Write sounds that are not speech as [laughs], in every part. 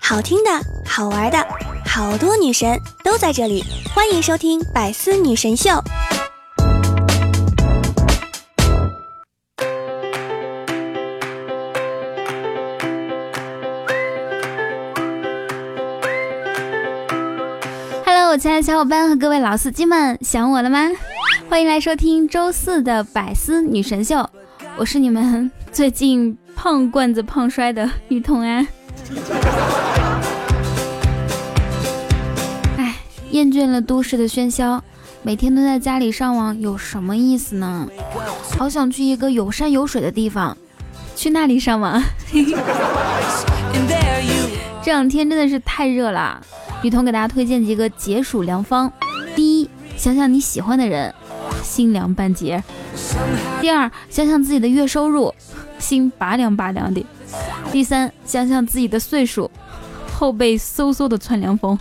好听的，好玩的，好多女神都在这里，欢迎收听《百思女神秀》。Hello，我亲爱的小伙伴和各位老司机们，想我了吗？欢迎来收听周四的《百思女神秀》，我是你们最近胖罐子胖摔的女童安。哎，厌倦了都市的喧嚣，每天都在家里上网，有什么意思呢？好想去一个有山有水的地方，去那里上网。[laughs] 这两天真的是太热了，女童给大家推荐几个解暑良方。第一，想想你喜欢的人，心凉半截；第二，想想自己的月收入，心拔凉拔凉的；第三，想想自己的岁数，后背嗖嗖的窜凉风。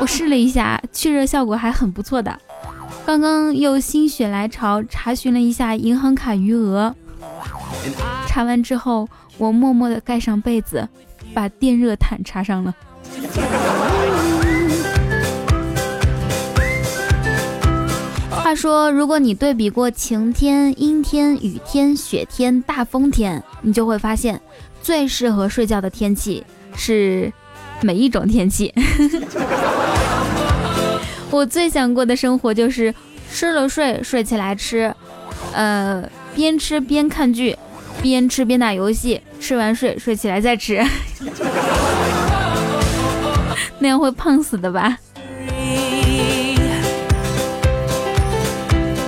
我试了一下，去热效果还很不错的。刚刚又心血来潮查询了一下银行卡余额，查完之后，我默默的盖上被子。把电热毯插上了。他说，如果你对比过晴天、阴天、雨天、雪天、大风天，你就会发现，最适合睡觉的天气是每一种天气。[laughs] 我最想过的生活就是吃了睡，睡起来吃，呃，边吃边看剧。边吃边打游戏，吃完睡，睡起来再吃，[laughs] 那样会胖死的吧？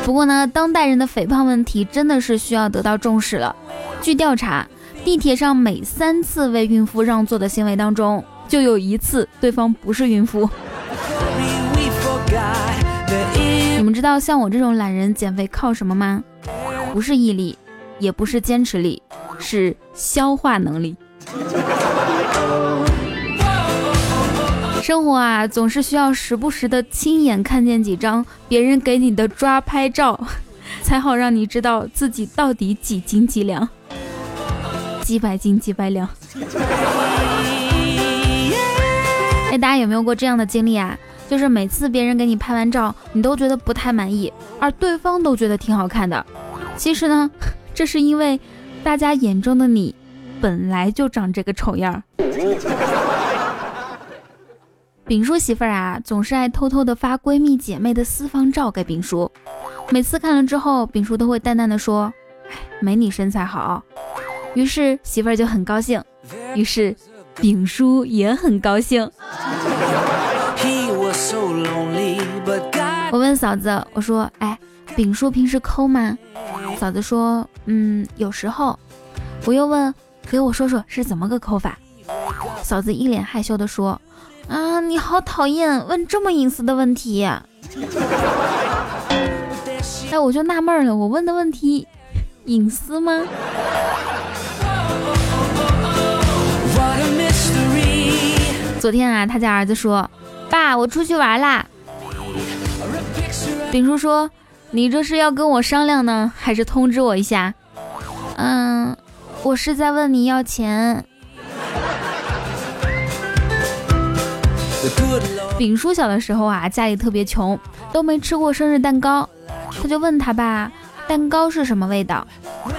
不过呢，当代人的肥胖问题真的是需要得到重视了。据调查，地铁上每三次为孕妇让座的行为当中，就有一次对方不是孕妇。你们知道像我这种懒人减肥靠什么吗？不是毅力。也不是坚持力，是消化能力。生活啊，总是需要时不时的亲眼看见几张别人给你的抓拍照，[laughs] 才好让你知道自己到底几斤几两，几百斤几百两。哎，大家有没有过这样的经历啊？就是每次别人给你拍完照，你都觉得不太满意，而对方都觉得挺好看的。其实呢？[laughs] 这是因为，大家眼中的你，本来就长这个丑样儿。丙叔媳妇儿啊，总是爱偷偷的发闺蜜姐妹的私房照给丙叔，每次看了之后，丙叔都会淡淡的说：“哎，没你身材好。”于是媳妇儿就很高兴，于是丙叔也很高兴。我问嫂子，我说：“哎，丙叔平时抠吗？”嫂子说：“嗯，有时候。”我又问：“给我说说是怎么个抠法？”嫂子一脸害羞的说：“啊，你好讨厌问这么隐私的问题。[laughs] ”哎，我就纳闷了，我问的问题隐私吗？昨天啊，他家儿子说：“爸，我出去玩啦。”丙叔说。你这是要跟我商量呢，还是通知我一下？嗯，我是在问你要钱。丙叔小的时候啊，家里特别穷，都没吃过生日蛋糕，他就问他爸，蛋糕是什么味道？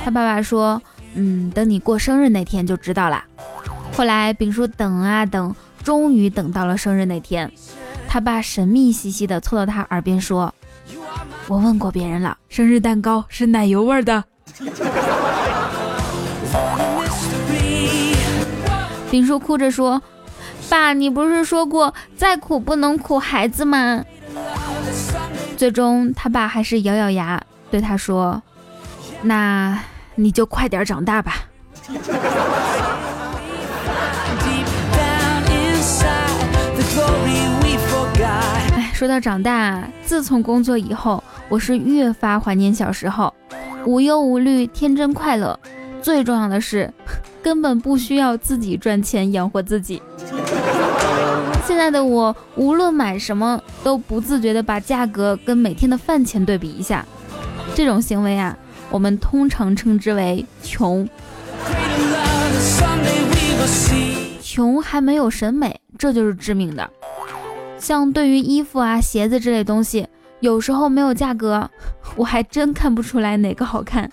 他爸爸说，嗯，等你过生日那天就知道了。后来丙叔等啊等，终于等到了生日那天，他爸神秘兮兮的凑到他耳边说。我问过别人了，生日蛋糕是奶油味的。[laughs] 丙叔哭着说：“爸，你不是说过再苦不能苦孩子吗？”最终，他爸还是咬咬牙对他说：“那你就快点长大吧。[laughs] ”说到长大，自从工作以后，我是越发怀念小时候，无忧无虑，天真快乐。最重要的是，[laughs] 根本不需要自己赚钱养活自己。现在的我，无论买什么，都不自觉的把价格跟每天的饭钱对比一下。这种行为啊，我们通常称之为穷。穷还没有审美，这就是致命的。像对于衣服啊、鞋子之类东西，有时候没有价格，我还真看不出来哪个好看。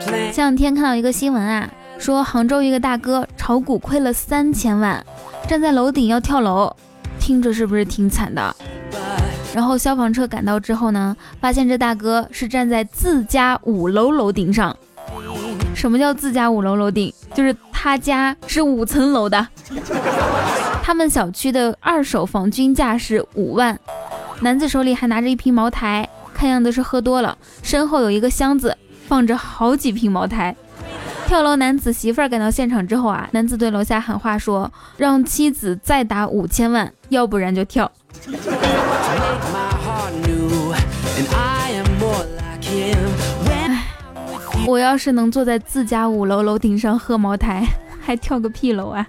前两天看到一个新闻啊，说杭州一个大哥炒股亏了三千万，站在楼顶要跳楼，听着是不是挺惨的？然后消防车赶到之后呢，发现这大哥是站在自家五楼楼顶上。什么叫自家五楼楼顶？就是他家是五层楼的。他们小区的二手房均价是五万。男子手里还拿着一瓶茅台，看样子是喝多了。身后有一个箱子，放着好几瓶茅台。跳楼男子媳妇儿赶到现场之后啊，男子对楼下喊话说：“让妻子再打五千万，要不然就跳。”我要是能坐在自家五楼楼顶上喝茅台，还跳个屁楼啊！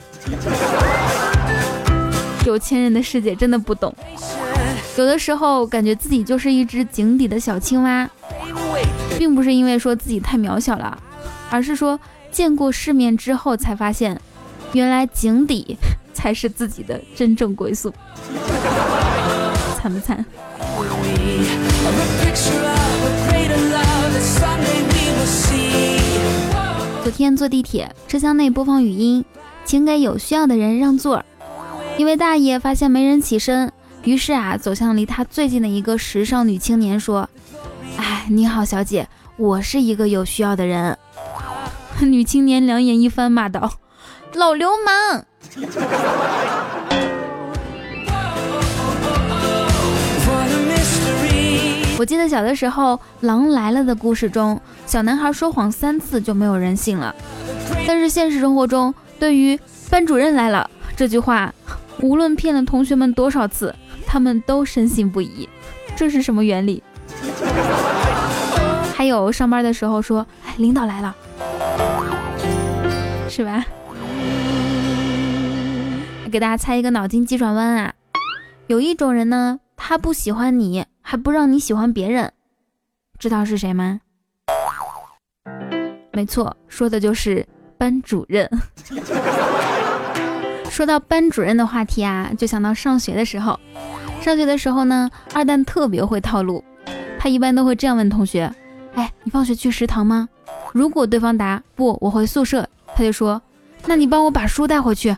有钱人的世界真的不懂，有的时候感觉自己就是一只井底的小青蛙，并不是因为说自己太渺小了，而是说见过世面之后才发现，原来井底 [laughs] 才是自己的真正归宿，惨不惨？昨天坐地铁，车厢内播放语音，请给有需要的人让座。一位大爷发现没人起身，于是啊，走向离他最近的一个时尚女青年，说：“哎，你好，小姐，我是一个有需要的人。”女青年两眼一翻，骂道：“老流氓！”我记得小的时候，《狼来了》的故事中，小男孩说谎三次就没有人信了。但是现实生活中，对于“班主任来了”这句话，无论骗了同学们多少次，他们都深信不疑。这是什么原理？[laughs] 还有上班的时候说：“哎，领导来了，是吧？”给大家猜一个脑筋急转弯啊！有一种人呢，他不喜欢你。还不让你喜欢别人，知道是谁吗？没错，说的就是班主任。[laughs] 说到班主任的话题啊，就想到上学的时候。上学的时候呢，二蛋特别会套路，他一般都会这样问同学：“哎，你放学去食堂吗？”如果对方答“不，我回宿舍”，他就说：“那你帮我把书带回去。”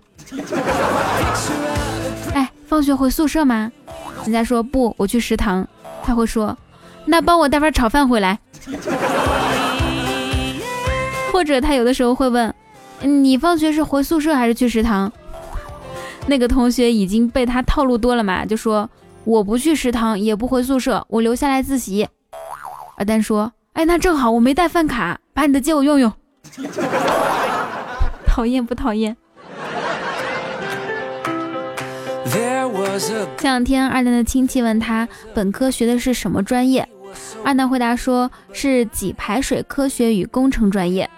哎，放学回宿舍吗？人家说不，我去食堂。他会说：“那帮我带份炒饭回来。”或者他有的时候会问：“你放学是回宿舍还是去食堂？”那个同学已经被他套路多了嘛，就说：“我不去食堂，也不回宿舍，我留下来自习。”阿丹说：“哎，那正好，我没带饭卡，把你的借我用用。[laughs] ”讨厌不讨厌？前两天，二蛋的亲戚问他本科学的是什么专业，二蛋回答说是给排水科学与工程专业。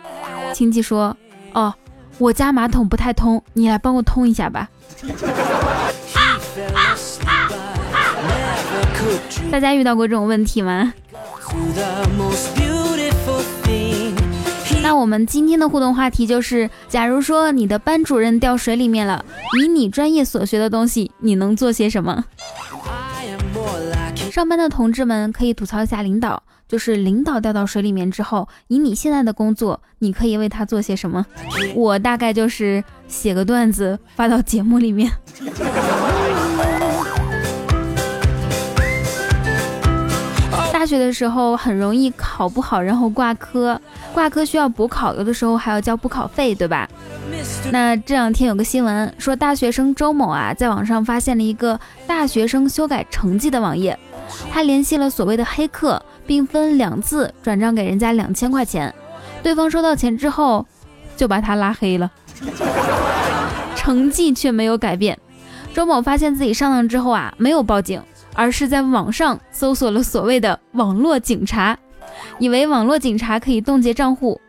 亲戚说：“哦，我家马桶不太通，你来帮我通一下吧。”大家遇到过这种问题吗？那我们今天的互动话题就是：假如说你的班主任掉水里面了，以你专业所学的东西，你能做些什么？上班的同志们可以吐槽一下领导，就是领导掉到水里面之后，以你现在的工作，你可以为他做些什么？我大概就是写个段子发到节目里面。[laughs] 大学的时候很容易考不好，然后挂科，挂科需要补考，有的时候还要交补考费，对吧？那这两天有个新闻说，大学生周某啊，在网上发现了一个大学生修改成绩的网页，他联系了所谓的黑客，并分两次转账给人家两千块钱，对方收到钱之后就把他拉黑了，成绩却没有改变。周某发现自己上当之后啊，没有报警。而是在网上搜索了所谓的网络警察，以为网络警察可以冻结账户，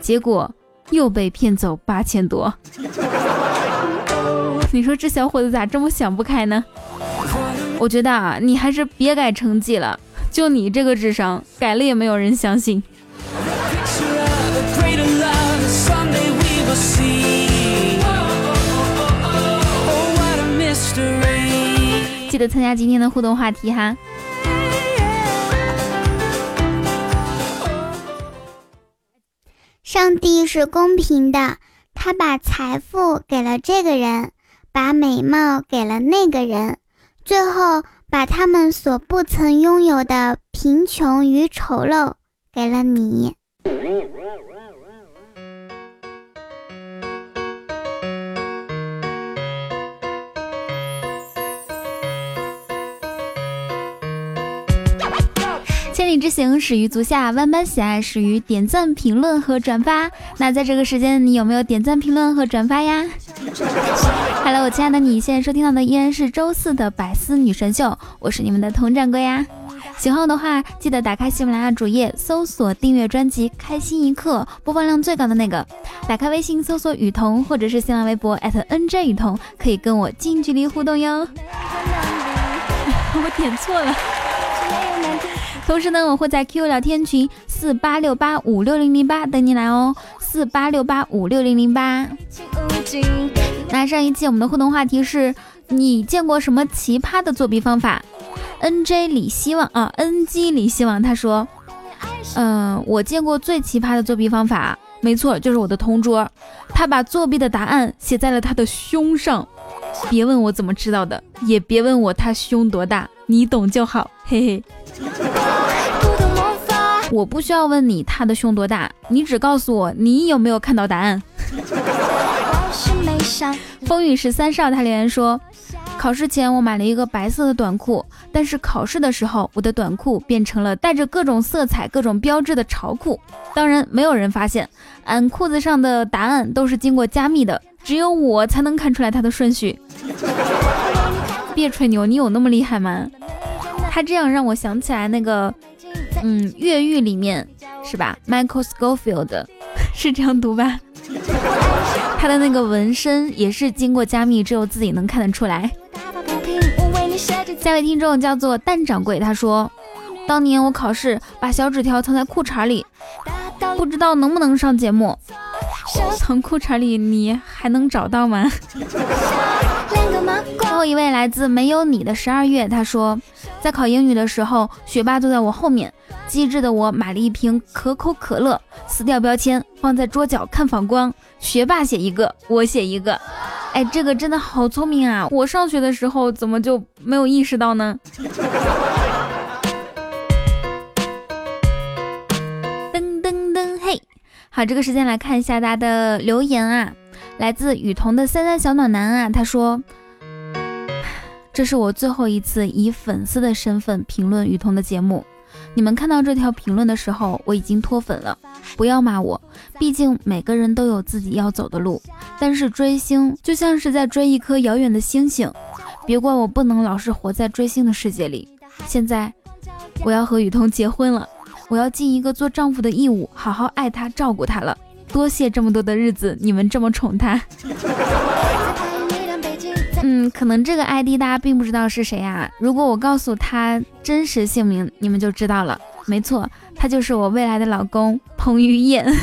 结果又被骗走八千多。[laughs] 你说这小伙子咋这么想不开呢？我觉得啊，你还是别改成绩了，就你这个智商，改了也没有人相信。记得参加今天的互动话题哈。上帝是公平的，他把财富给了这个人，把美貌给了那个人，最后把他们所不曾拥有的贫穷与丑陋给了你。千里之行始于足下，万般喜爱始于点赞、评论和转发。那在这个时间，你有没有点赞、评论和转发呀？Hello，我亲爱的你，现在收听到的依然是周四的百思女神秀，我是你们的童掌柜呀。喜欢我的话，记得打开喜马拉雅主页，搜索订阅专辑《开心一刻》，播放量最高的那个。打开微信搜索雨桐，或者是新浪微博 @nj 雨桐，可以跟我近距离互动哟。[laughs] 我点错了。同时呢，我会在 Q 聊天群四八六八五六零零八等你来哦，四八六八五六零零八。那上一期我们的互动话题是你见过什么奇葩的作弊方法？NJ 李希望啊，NG 李希望他说，嗯，我见过最奇葩的作弊方法，没错，就是我的同桌，他把作弊的答案写在了他的胸上，别问我怎么知道的，也别问我他胸多大，你懂就好，嘿嘿。我不需要问你他的胸多大，你只告诉我你有没有看到答案。[laughs] 风雨十三少他留言说，考试前我买了一个白色的短裤，但是考试的时候我的短裤变成了带着各种色彩、各种标志的潮裤，当然没有人发现，俺裤子上的答案都是经过加密的，只有我才能看出来它的顺序。别吹牛，你有那么厉害吗？他这样让我想起来那个。嗯，越狱里面是吧？Michael Scofield 是这样读吧？[laughs] 他的那个纹身也是经过加密，只有自己能看得出来。下位听众叫做蛋掌柜，他说：当年我考试把小纸条藏在裤衩里，不知道能不能上节目。[laughs] 藏裤衩里你还能找到吗？[laughs] 后一位来自没有你的十二月，他说，在考英语的时候，学霸坐在我后面。机智的我买了一瓶可口可乐，撕掉标签放在桌角看反光。学霸写一个，我写一个。哎，这个真的好聪明啊！我上学的时候怎么就没有意识到呢？[laughs] 噔噔噔，嘿，好，这个时间来看一下大家的留言啊。来自雨桐的三三小暖男啊，他说：“这是我最后一次以粉丝的身份评论雨桐的节目。”你们看到这条评论的时候，我已经脱粉了。不要骂我，毕竟每个人都有自己要走的路。但是追星就像是在追一颗遥远的星星，别怪我不能老是活在追星的世界里。现在我要和雨桐结婚了，我要尽一个做丈夫的义务，好好爱她、照顾她了。多谢这么多的日子，你们这么宠她。可能这个 ID 大家并不知道是谁啊。如果我告诉他真实姓名，你们就知道了。没错，他就是我未来的老公彭于晏。[laughs]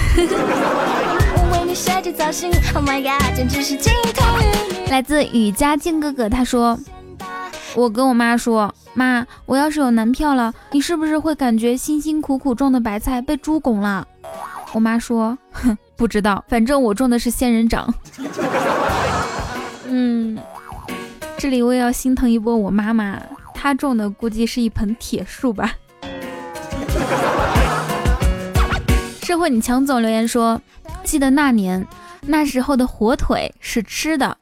来自雨佳静哥哥，他说：“我跟我妈说，妈，我要是有男票了，你是不是会感觉辛辛苦苦种的白菜被猪拱了？”我妈说：“哼，不知道，反正我种的是仙人掌。”这里我也要心疼一波我妈妈，她种的估计是一盆铁树吧。[laughs] 社会你强总留言说，记得那年，那时候的火腿是吃的，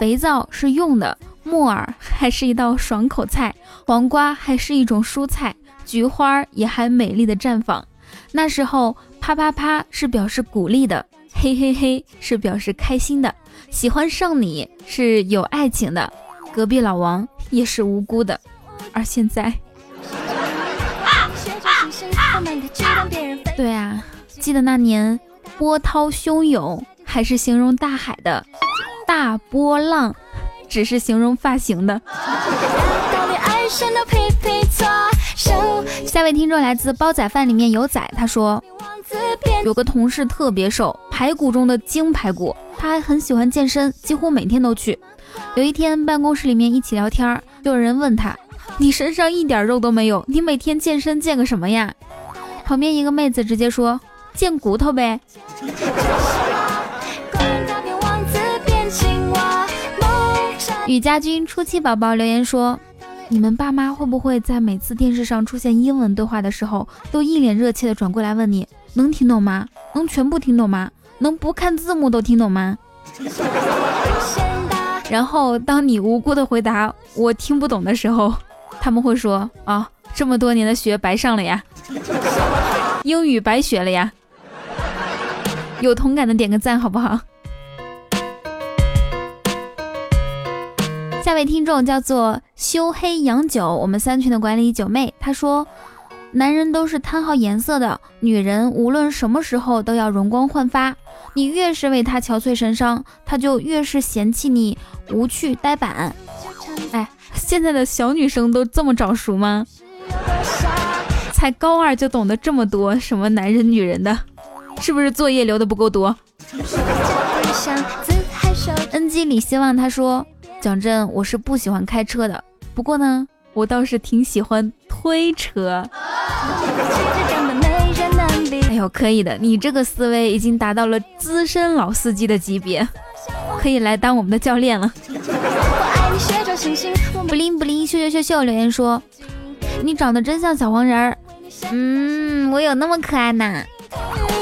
肥皂是用的，木耳还是一道爽口菜，黄瓜还是一种蔬菜，菊花也还美丽的绽放。那时候啪啪啪是表示鼓励的，嘿嘿嘿是表示开心的，喜欢上你是有爱情的。隔壁老王也是无辜的，而现在，对啊，记得那年波涛汹涌还是形容大海的，大波浪只是形容发型的。下位听众来自煲仔饭里面有仔，他说有个同事特别瘦，排骨中的精排骨，他还很喜欢健身，几乎每天都去。有一天办公室里面一起聊天，就有人问他：“你身上一点肉都没有，你每天健身健个什么呀？”旁边一个妹子直接说：“健骨头呗。[laughs] ”雨家军初期宝宝留言说：“你们爸妈会不会在每次电视上出现英文对话的时候，都一脸热切的转过来问你，能听懂吗？能全部听懂吗？能不看字幕都听懂吗？” [laughs] 然后当你无辜的回答“我听不懂”的时候，他们会说：“啊，这么多年的学白上了呀，[laughs] 英语白学了呀。”有同感的点个赞好不好？下位听众叫做修黑洋酒，我们三群的管理九妹，她说：“男人都是贪好颜色的，女人无论什么时候都要容光焕发。你越是为他憔悴神伤，他就越是嫌弃你无趣呆板。”哎，现在的小女生都这么早熟吗？才高二就懂得这么多什么男人女人的，是不是作业留的不够多？N G 里希望他说。讲真，我是不喜欢开车的。不过呢，我倒是挺喜欢推车。哎呦，可以的，你这个思维已经达到了资深老司机的级别，可以来当我们的教练了。不灵不灵，秀秀秀秀留言说：“你长得真像小黄人儿。”嗯，我有那么可爱呢？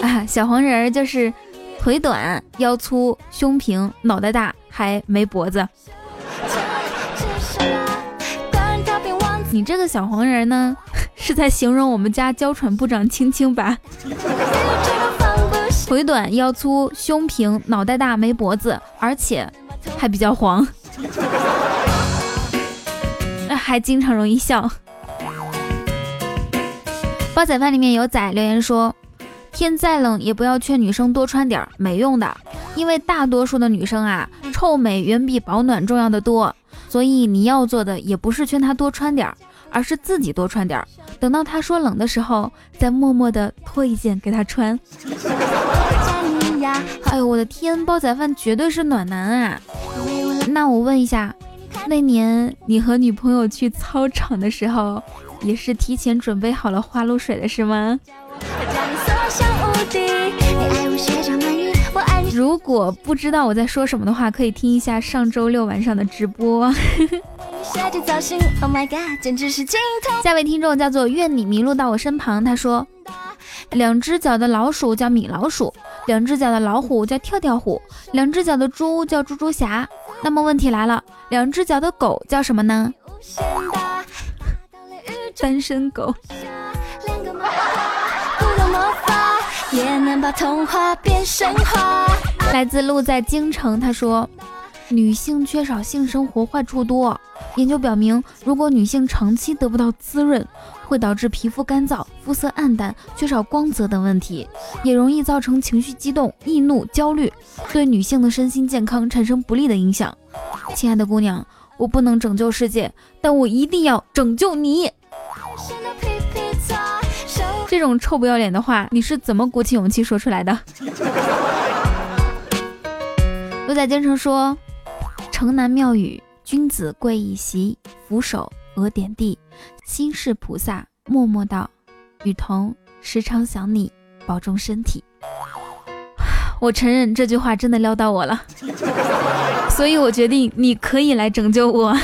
啊，小黄人儿就是腿短、腰粗、胸平、脑袋大，还没脖子。你这个小黄人呢，[laughs] 是在形容我们家娇喘部长青青吧？腿短腰粗胸平脑袋大没脖子，而且还比较黄，还经常容易笑。煲仔饭里面有仔留言说，天再冷也不要劝女生多穿点，没用的，因为大多数的女生啊，臭美远比保暖重要的多。所以你要做的也不是劝他多穿点儿，而是自己多穿点儿。等到他说冷的时候，再默默的脱一件给他穿。[laughs] 哎呦我的天，煲仔饭绝对是暖男啊！那我问一下，那年你和女朋友去操场的时候，也是提前准备好了花露水的是吗？[laughs] 如果不知道我在说什么的话，可以听一下上周六晚上的直播。下位听众叫做愿你迷路到我身旁，他说：两只脚的老鼠叫米老鼠，两只脚的老虎叫跳跳虎，两只脚的猪叫猪猪侠。那么问题来了，两只脚的狗叫什么呢？单身狗。也能把童话变神话。来自路在京城，他说，女性缺少性生活坏处多。研究表明，如果女性长期得不到滋润，会导致皮肤干燥、肤色暗淡、缺少光泽等问题，也容易造成情绪激动、易怒、焦虑，对女性的身心健康产生不利的影响。亲爱的姑娘，我不能拯救世界，但我一定要拯救你。这种臭不要脸的话，你是怎么鼓起勇气说出来的？鹿仔京城说：城南庙宇，君子跪一席，俯首额点地，心是菩萨默默道：雨桐，时常想你，保重身体。[sighs] 我承认这句话真的撩到我了，[laughs] 所以我决定你可以来拯救我。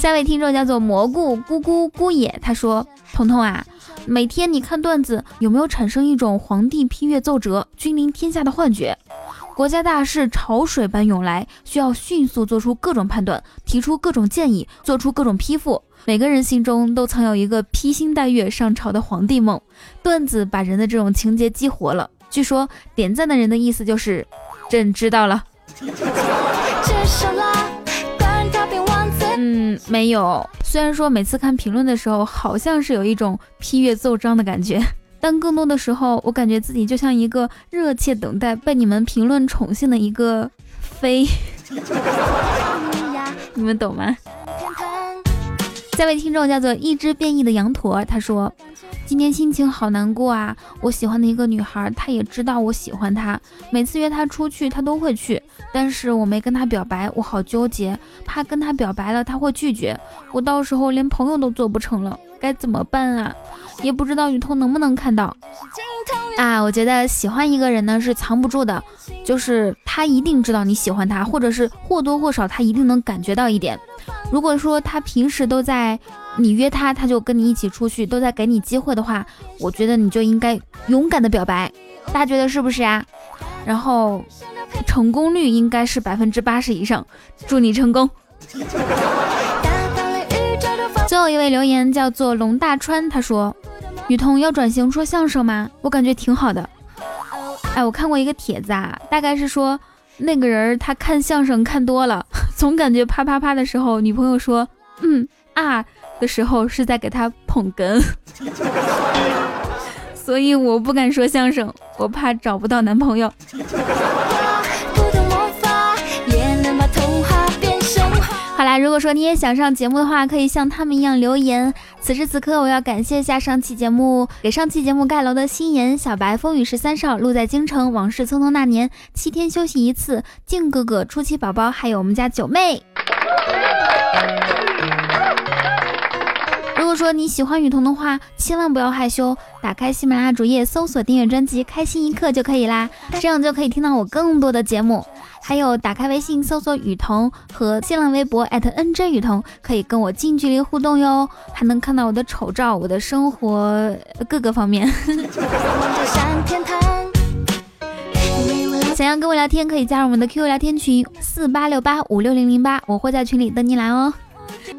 下位听众叫做蘑菇咕咕咕野，他说：“彤彤啊，每天你看段子，有没有产生一种皇帝批阅奏折、君临天下的幻觉？国家大事潮水般涌来，需要迅速做出各种判断，提出各种建议，做出各种批复。每个人心中都曾有一个披星戴月上朝的皇帝梦。段子把人的这种情节激活了。据说点赞的人的意思就是，朕知道了。”嗯，没有。虽然说每次看评论的时候，好像是有一种批阅奏章的感觉，[laughs] 但更多的时候，我感觉自己就像一个热切等待被你们评论宠幸的一个妃。[laughs] 你们懂吗？这位听众叫做一只变异的羊驼，他说。今天心情好难过啊！我喜欢的一个女孩，她也知道我喜欢她，每次约她出去，她都会去。但是我没跟她表白，我好纠结，怕跟她表白了，她会拒绝，我到时候连朋友都做不成了，该怎么办啊？也不知道雨桐能不能看到啊？我觉得喜欢一个人呢是藏不住的，就是他一定知道你喜欢他，或者是或多或少他一定能感觉到一点。如果说他平时都在。你约他，他就跟你一起出去，都在给你机会的话，我觉得你就应该勇敢的表白，大家觉得是不是啊？然后成功率应该是百分之八十以上，祝你成功。有一位留言叫做龙大川，他说：“雨桐要转型说相声吗？我感觉挺好的。”哎，我看过一个帖子啊，大概是说那个人他看相声看多了，[laughs] 总感觉啪啪啪的时候，女朋友说：“嗯啊。”的时候是在给他捧哏，[laughs] 所以我不敢说相声，我怕找不到男朋友。好啦，如果说你也想上节目的话，可以像他们一样留言。此时此刻，我要感谢一下上期节目给上期节目盖楼的心妍、小白、风雨十三少、路在京城、往事匆匆那年、七天休息一次、靖哥哥、初七宝宝，还有我们家九妹。如果说你喜欢雨桐的话，千万不要害羞，打开喜马拉雅主页搜索订阅专辑《开心一刻》就可以啦，这样就可以听到我更多的节目。还有打开微信搜索雨桐和新浪微博 @nj 雨桐，可以跟我近距离互动哟，还能看到我的丑照，我的生活各个方面。[laughs] 想要跟我聊天，可以加入我们的 QQ 聊天群四八六八五六零零八，我会在群里等你来哦。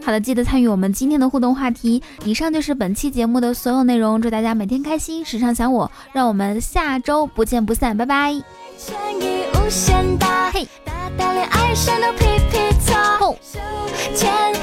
好的，记得参与我们今天的互动话题。以上就是本期节目的所有内容，祝大家每天开心，时常想我，让我们下周不见不散，拜拜。嘿。更多